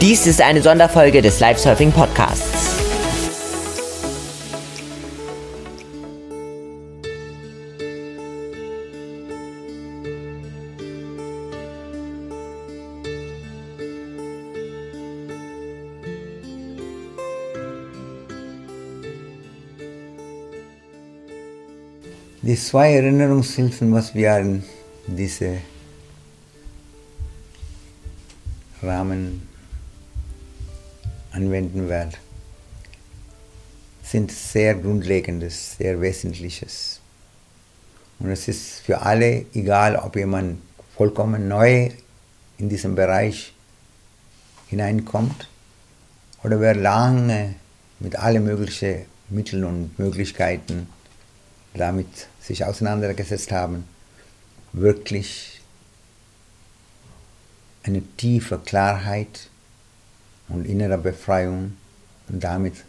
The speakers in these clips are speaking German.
Dies ist eine Sonderfolge des Live Surfing Podcasts. Die zwei Erinnerungshilfen, was wir in diesem Rahmen anwenden werden, sind sehr Grundlegendes, sehr Wesentliches. Und es ist für alle, egal ob jemand vollkommen neu in diesem Bereich hineinkommt oder wer lange mit allen möglichen Mitteln und Möglichkeiten damit sich auseinandergesetzt haben, wirklich eine tiefe Klarheit und innere Befreiung und damit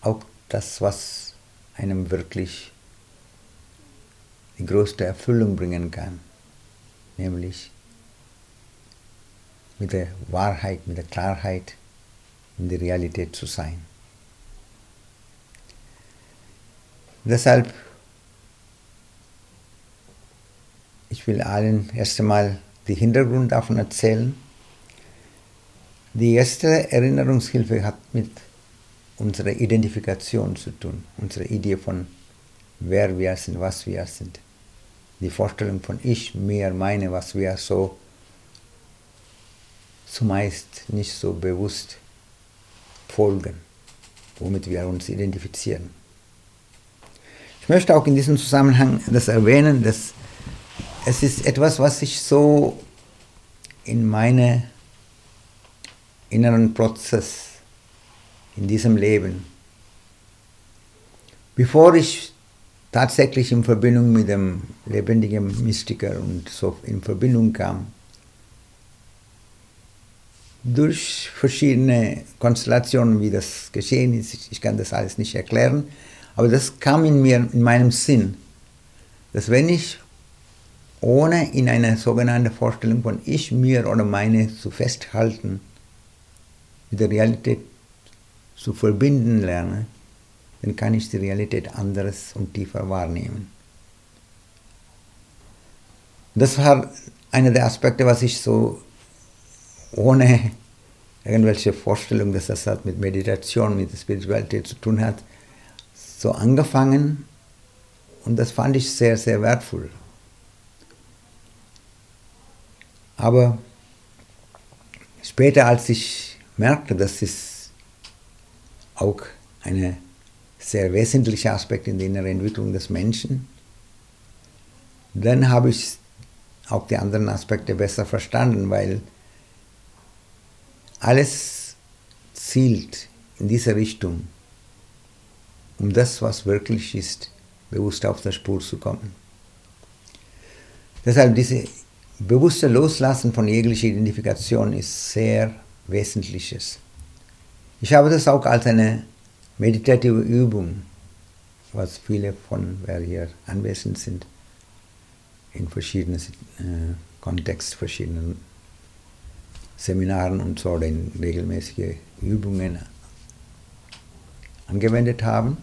auch das, was einem wirklich die größte Erfüllung bringen kann, nämlich mit der Wahrheit, mit der Klarheit in der Realität zu sein. Deshalb, ich will allen erst einmal die Hintergrund davon erzählen. Die erste Erinnerungshilfe hat mit unserer Identifikation zu tun, unsere Idee von wer wir sind, was wir sind. Die Vorstellung von ich, mir, meine, was wir so zumeist nicht so bewusst folgen, womit wir uns identifizieren. Ich möchte auch in diesem Zusammenhang das erwähnen, dass es ist etwas, was ich so in meinem inneren Prozess, in diesem Leben, bevor ich tatsächlich in Verbindung mit dem lebendigen Mystiker und so in Verbindung kam, durch verschiedene Konstellationen, wie das geschehen ist, ich kann das alles nicht erklären, aber das kam in mir, in meinem Sinn, dass wenn ich ohne in einer sogenannten Vorstellung von ich, mir oder meine zu festhalten, mit der Realität zu verbinden lerne, dann kann ich die Realität anderes und tiefer wahrnehmen. Das war einer der Aspekte, was ich so ohne irgendwelche Vorstellung, dass das halt mit Meditation, mit der Spiritualität zu tun hat, so angefangen und das fand ich sehr, sehr wertvoll. Aber später, als ich merkte, das ist auch ein sehr wesentlicher Aspekt in der inneren Entwicklung des Menschen, dann habe ich auch die anderen Aspekte besser verstanden, weil alles zielt in diese Richtung um das, was wirklich ist, bewusst auf der Spur zu kommen. Deshalb dieses bewusste Loslassen von jeglicher Identifikation ist sehr Wesentliches. Ich habe das auch als eine meditative Übung, was viele von, wer hier anwesend sind, in verschiedenen äh, Kontexten, verschiedenen Seminaren und so, oder in regelmäßige Übungen angewendet haben.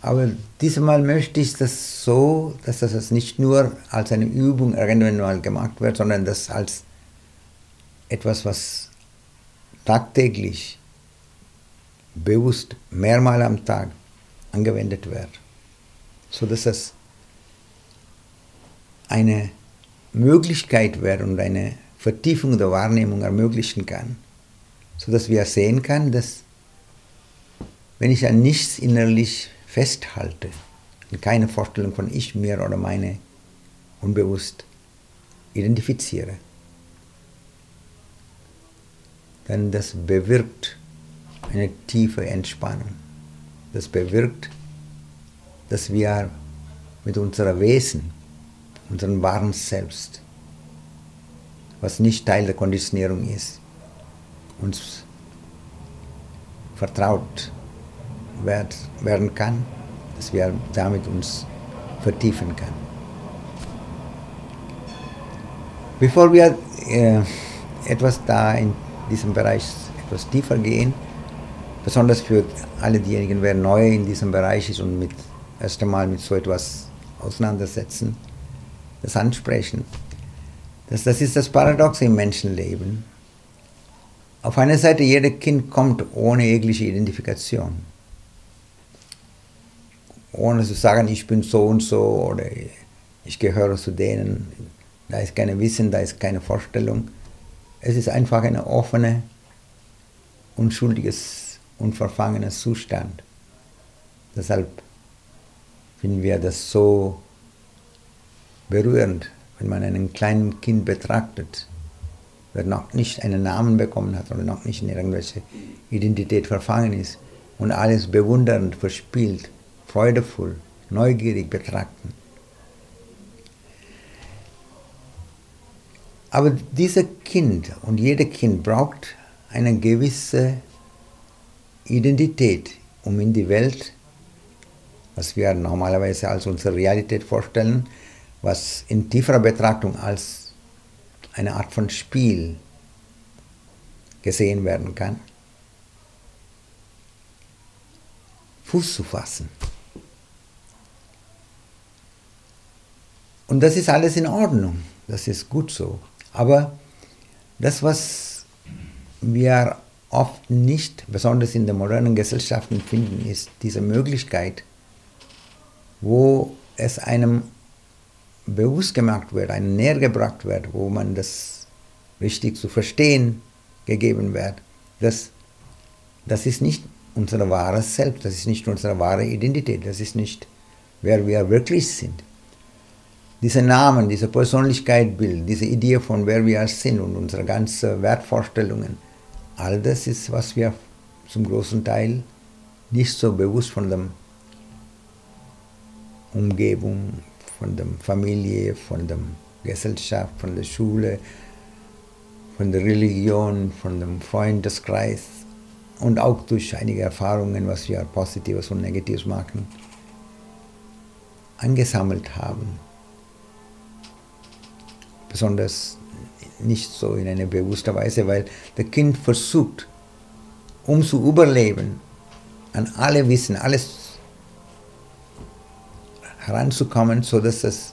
Aber diesmal möchte ich das so, dass das nicht nur als eine Übung irgendwann mal gemacht wird, sondern das als etwas, was tagtäglich, bewusst, mehrmals am Tag angewendet wird. So dass es eine Möglichkeit wird und eine Vertiefung der Wahrnehmung ermöglichen kann, so dass wir sehen können, dass wenn ich an nichts innerlich festhalte und keine Vorstellung von ich, mir oder meine unbewusst identifiziere, dann das bewirkt eine tiefe Entspannung. Das bewirkt, dass wir mit unserer Wesen, unserem wahren Selbst, was nicht Teil der Konditionierung ist, uns vertraut werd, werden kann, dass wir damit uns vertiefen können. Bevor wir äh, etwas da in diesem Bereich etwas tiefer gehen, besonders für alle diejenigen, wer neu in diesem Bereich ist und mit erst einmal mit so etwas auseinandersetzen, das ansprechen. Das, das ist das Paradox im Menschenleben. Auf einer Seite, jedes Kind kommt ohne jegliche Identifikation. Ohne zu sagen, ich bin so und so oder ich gehöre zu denen. Da ist kein Wissen, da ist keine Vorstellung. Es ist einfach ein offener, unschuldiges, unverfangenes Zustand. Deshalb finden wir das so berührend, wenn man einen kleinen Kind betrachtet, der noch nicht einen Namen bekommen hat oder noch nicht in irgendwelche Identität verfangen ist und alles bewundernd, verspielt, freudevoll, neugierig betrachten. Aber dieses Kind und jedes Kind braucht eine gewisse Identität, um in die Welt, was wir normalerweise als unsere Realität vorstellen, was in tieferer Betrachtung als eine Art von Spiel gesehen werden kann, Fuß zu fassen. Und das ist alles in Ordnung, das ist gut so. Aber das, was wir oft nicht, besonders in den modernen Gesellschaften finden, ist diese Möglichkeit, wo es einem bewusst gemacht wird, einem näher gebracht wird, wo man das richtig zu verstehen gegeben wird, dass das ist nicht unser wahres Selbst, das ist nicht unsere wahre Identität, das ist nicht, wer wir wirklich sind. Diese Namen, diese Persönlichkeitsbild, diese Idee von wer wir sind und unsere ganzen Wertvorstellungen, all das ist, was wir zum großen Teil nicht so bewusst von der Umgebung von der Familie, von der Gesellschaft, von der Schule, von der Religion, von dem Freundeskreis und auch durch einige Erfahrungen, was wir Positives und Negatives machen, angesammelt haben. Besonders nicht so in einer bewussten Weise, weil das Kind versucht, um zu überleben, an alle Wissen, alles heranzukommen, sodass es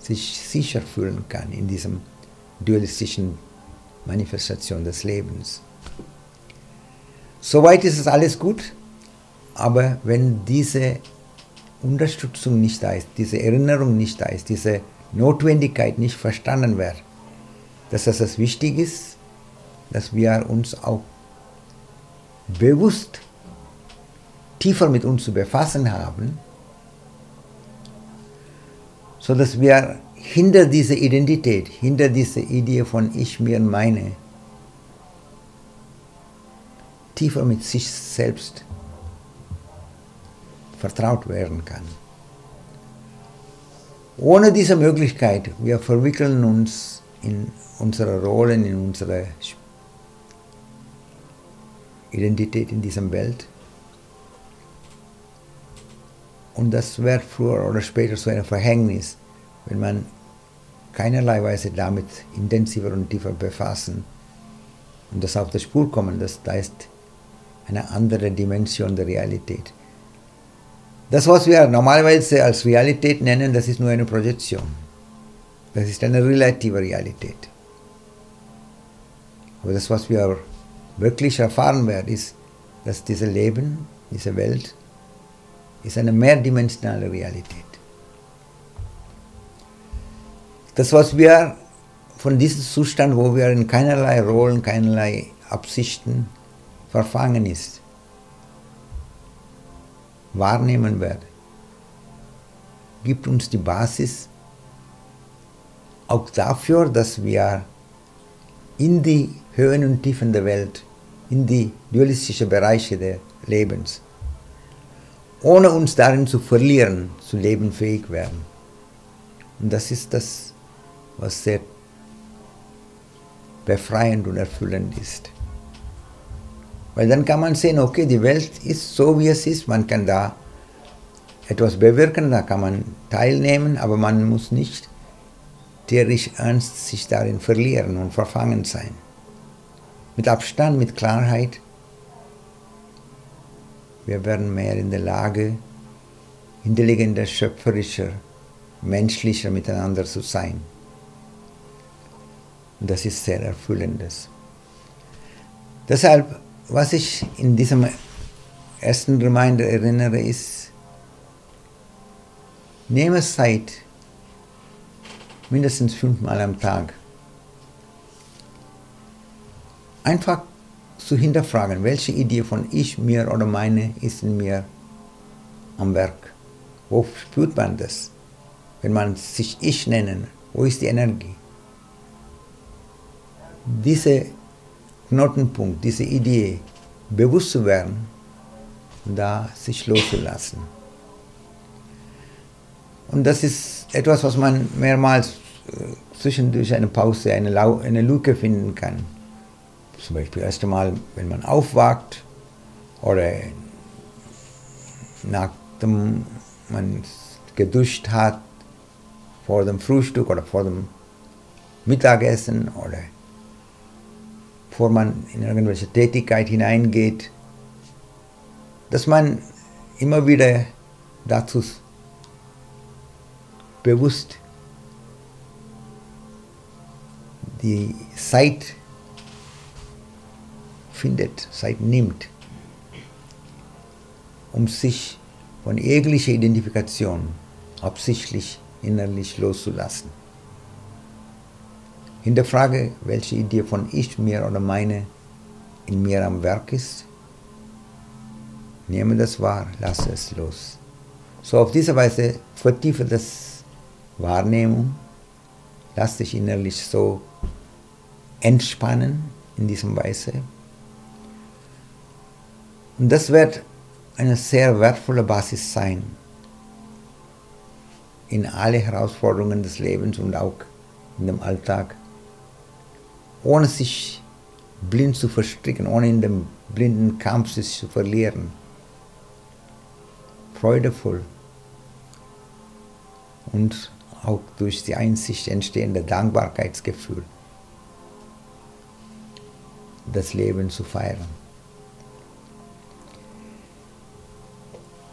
sich sicher fühlen kann in diesem dualistischen Manifestation des Lebens. Soweit ist es alles gut, aber wenn diese Unterstützung nicht da ist, diese Erinnerung nicht da ist, diese Notwendigkeit nicht verstanden wird, dass es wichtig ist, dass wir uns auch bewusst tiefer mit uns zu befassen haben, sodass wir hinter dieser Identität, hinter dieser Idee von ich, mir, meine, tiefer mit sich selbst vertraut werden kann. Ohne diese Möglichkeit, wir verwickeln uns in unsere Rollen, in unsere Identität in dieser Welt und das wird früher oder später so ein Verhängnis, wenn man keinerlei Weise damit intensiver und tiefer befassen und das auf die Spur kommen, das, da ist eine andere Dimension der Realität. Das, was wir normalerweise als Realität nennen, das ist nur eine Projektion. Das ist eine relative Realität. Aber das, was wir wirklich erfahren werden, ist, dass dieses Leben, diese Welt ist eine mehrdimensionale Realität. Das, was wir von diesem Zustand, wo wir in keinerlei Rollen, keinerlei Absichten verfangen ist, wahrnehmen werden, gibt uns die Basis auch dafür, dass wir in die Höhen und Tiefen der Welt, in die dualistischen Bereiche des Lebens ohne uns darin zu verlieren, zu lebenfähig werden. Und das ist das, was sehr befreiend und erfüllend ist. Weil dann kann man sehen, okay, die Welt ist so, wie es ist, man kann da etwas bewirken, da kann man teilnehmen, aber man muss nicht theoretisch ernst sich darin verlieren und verfangen sein. Mit Abstand, mit Klarheit, wir werden mehr in der Lage, intelligenter, schöpferischer, menschlicher miteinander zu sein. Und das ist sehr erfüllendes. Deshalb, was ich in diesem ersten Reminder erinnere, ist, nehme Zeit, mindestens fünfmal am Tag, einfach zu hinterfragen, welche Idee von ich, mir oder meine ist in mir am Werk. Wo spürt man das? Wenn man sich ich nennen, wo ist die Energie? Diese Knotenpunkt, diese Idee bewusst zu werden, da sich loszulassen. Und das ist etwas, was man mehrmals äh, zwischendurch eine Pause, eine, Lau eine Luke finden kann. Zum Beispiel erst einmal, wenn man aufwacht oder nachdem man geduscht hat, vor dem Frühstück oder vor dem Mittagessen oder bevor man in irgendwelche Tätigkeit hineingeht, dass man immer wieder dazu bewusst die Zeit findet, Zeit nimmt, um sich von jeglicher Identifikation absichtlich innerlich loszulassen. Hinterfrage, welche Idee von ich, mir oder meine in mir am Werk ist. Nehme das wahr, lasse es los. So auf diese Weise vertiefe das Wahrnehmung, lass dich innerlich so entspannen in diesem Weise. Und das wird eine sehr wertvolle Basis sein in alle Herausforderungen des Lebens und auch in dem Alltag, ohne sich blind zu verstricken, ohne in dem blinden Kampf sich zu verlieren. Freudevoll und auch durch die Einsicht entstehende Dankbarkeitsgefühl das Leben zu feiern.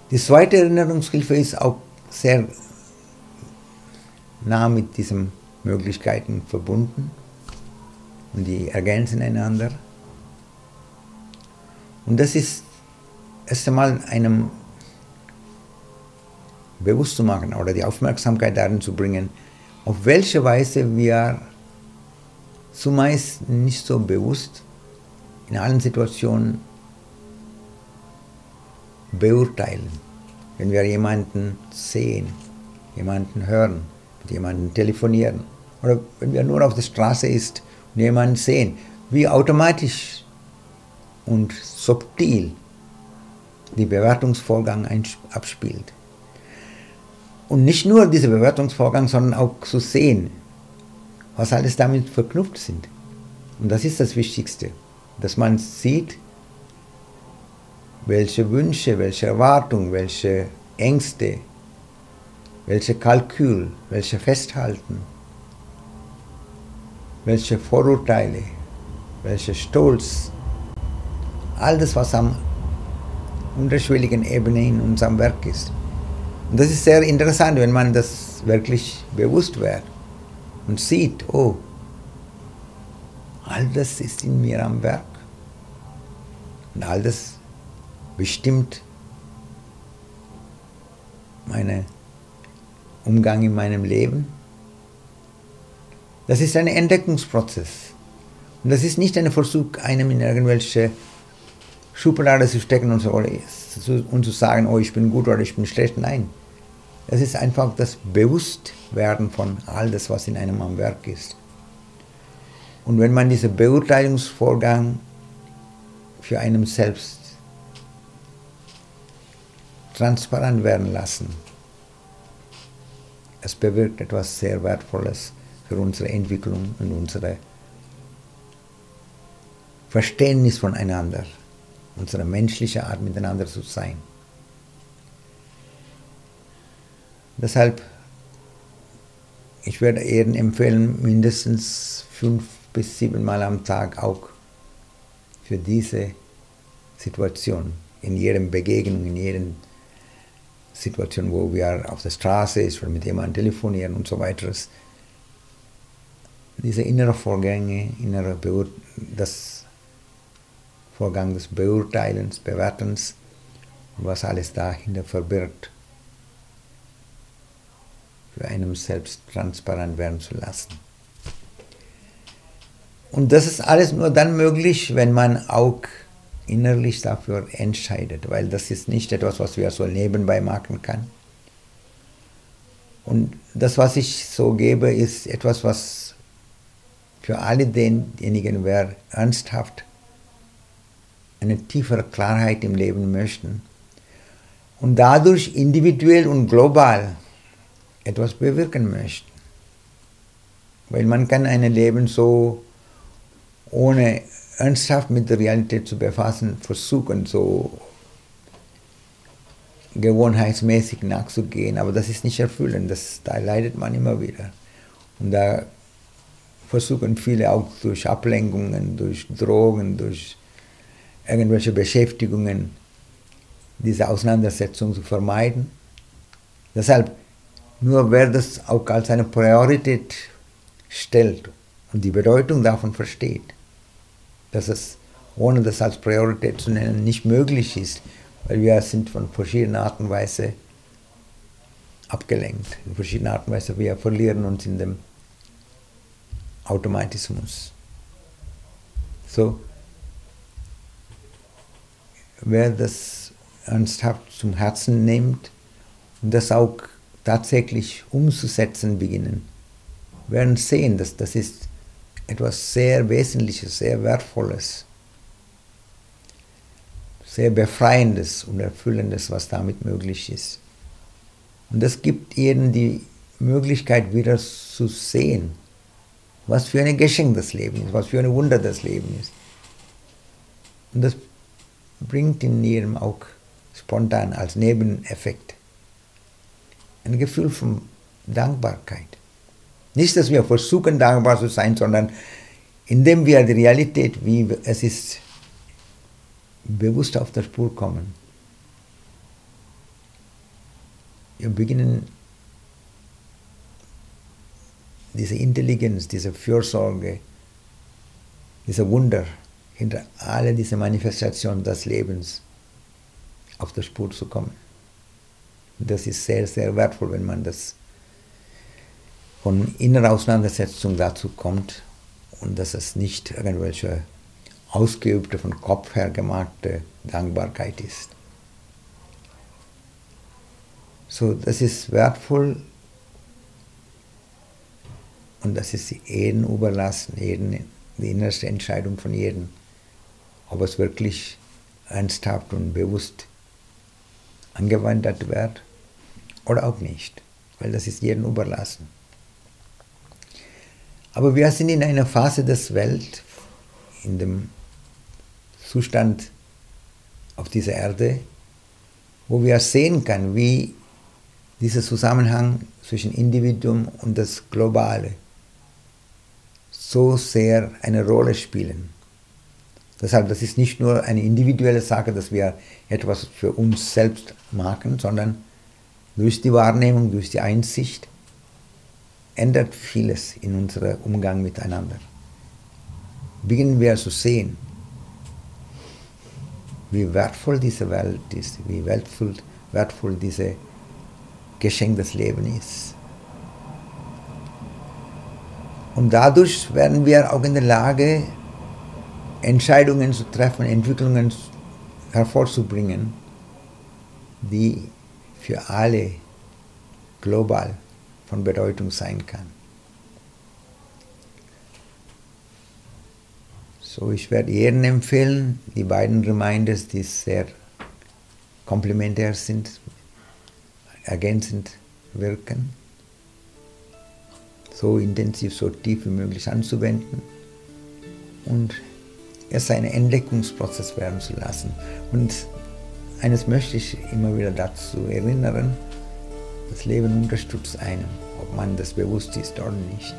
Die zweite Erinnerungshilfe ist auch sehr nah mit diesen Möglichkeiten verbunden und die ergänzen einander. Und das ist erst einmal einem bewusst zu machen oder die Aufmerksamkeit darin zu bringen, auf welche Weise wir zumeist nicht so bewusst in allen Situationen beurteilen. Wenn wir jemanden sehen, jemanden hören, mit jemandem telefonieren oder wenn wir nur auf der Straße ist jemanden sehen, wie automatisch und subtil die Bewertungsvorgang abspielt. Und nicht nur dieser Bewertungsvorgang, sondern auch zu sehen, was alles damit verknüpft sind. Und das ist das Wichtigste, dass man sieht, welche Wünsche, welche Erwartungen, welche Ängste, welche Kalkül, welche Festhalten, welche Vorurteile, welche Stolz, all das, was am unterschwelligen Ebene in unserem Werk ist. Und das ist sehr interessant, wenn man das wirklich bewusst wird und sieht, oh, all das ist in mir am Werk. Und all das bestimmt meinen Umgang in meinem Leben. Das ist ein Entdeckungsprozess. Und das ist nicht ein Versuch, einem in irgendwelche Schublade zu stecken und, so, und zu sagen, oh, ich bin gut oder ich bin schlecht. Nein. Es ist einfach das Bewusstwerden von all das, was in einem am Werk ist. Und wenn man diesen Beurteilungsvorgang für einen selbst transparent werden lassen. Es bewirkt etwas sehr Wertvolles für unsere Entwicklung und unser Verständnis voneinander, unsere menschliche Art miteinander zu sein. Deshalb ich würde eher empfehlen, mindestens fünf bis sieben Mal am Tag auch für diese Situation, in jedem Begegnung, in jedem Situation, wo wir auf der Straße ist oder mit jemandem telefonieren und so weiter. Diese inneren Vorgänge, innere Beur das Vorgang des Beurteilens, Bewertens, was alles dahinter verbirgt, für einem selbst transparent werden zu lassen. Und das ist alles nur dann möglich, wenn man auch innerlich dafür entscheidet, weil das ist nicht etwas, was wir so nebenbei machen kann. Und das, was ich so gebe, ist etwas, was für alle denjenigen, wer ernsthaft eine tiefere Klarheit im Leben möchten und dadurch individuell und global etwas bewirken möchten. Weil man kann ein Leben so ohne ernsthaft mit der Realität zu befassen, versuchen, so gewohnheitsmäßig nachzugehen, aber das ist nicht erfüllend, das, da leidet man immer wieder. Und da versuchen viele auch durch Ablenkungen, durch Drogen, durch irgendwelche Beschäftigungen diese Auseinandersetzung zu vermeiden. Deshalb, nur wer das auch als eine Priorität stellt und die Bedeutung davon versteht, dass es, ohne das als Priorität zu nennen, nicht möglich ist, weil wir sind von verschiedenen Arten und Weise abgelenkt. In verschiedenen Arten und Weise wir verlieren uns in dem Automatismus. So, wer das ernsthaft zum Herzen nimmt und das auch tatsächlich umzusetzen beginnen, werden sehen, dass das ist etwas sehr Wesentliches, sehr Wertvolles, sehr Befreiendes und Erfüllendes, was damit möglich ist. Und das gibt ihnen die Möglichkeit wieder zu sehen, was für ein Geschenk das Leben ist, was für ein Wunder das Leben ist. Und das bringt in jedem auch spontan als Nebeneffekt ein Gefühl von Dankbarkeit. Nicht, dass wir versuchen, dankbar zu sein, sondern indem wir die Realität, wie es ist, bewusst auf der Spur kommen. Wir beginnen diese Intelligenz, diese Fürsorge, diese Wunder hinter alle diese Manifestationen des Lebens auf der Spur zu kommen. Und das ist sehr, sehr wertvoll, wenn man das von innerer Auseinandersetzung dazu kommt und dass es nicht irgendwelche ausgeübte, von Kopf her gemachte Dankbarkeit ist. So, das ist wertvoll und das ist jedem überlassen, jeden, die innerste Entscheidung von jedem, ob es wirklich ernsthaft und bewusst angewendet wird oder auch nicht, weil das ist jedem überlassen. Aber wir sind in einer Phase des Welt, in dem Zustand auf dieser Erde, wo wir sehen können, wie dieser Zusammenhang zwischen Individuum und das Globale so sehr eine Rolle spielen. Deshalb, das ist nicht nur eine individuelle Sache, dass wir etwas für uns selbst machen, sondern durch die Wahrnehmung, durch die Einsicht ändert vieles in unserem Umgang miteinander. Beginnen wir zu sehen, wie wertvoll diese Welt ist, wie wertvoll, wertvoll dieses Geschenk des Lebens ist. Und dadurch werden wir auch in der Lage, Entscheidungen zu treffen, Entwicklungen hervorzubringen, die für alle global von Bedeutung sein kann. So, ich werde jedem empfehlen, die beiden Reminders, die sehr komplementär sind, ergänzend wirken, so intensiv, so tief wie möglich anzuwenden und es einen Entdeckungsprozess werden zu lassen. Und eines möchte ich immer wieder dazu erinnern, das Leben unterstützt einen, ob man das bewusst ist oder nicht.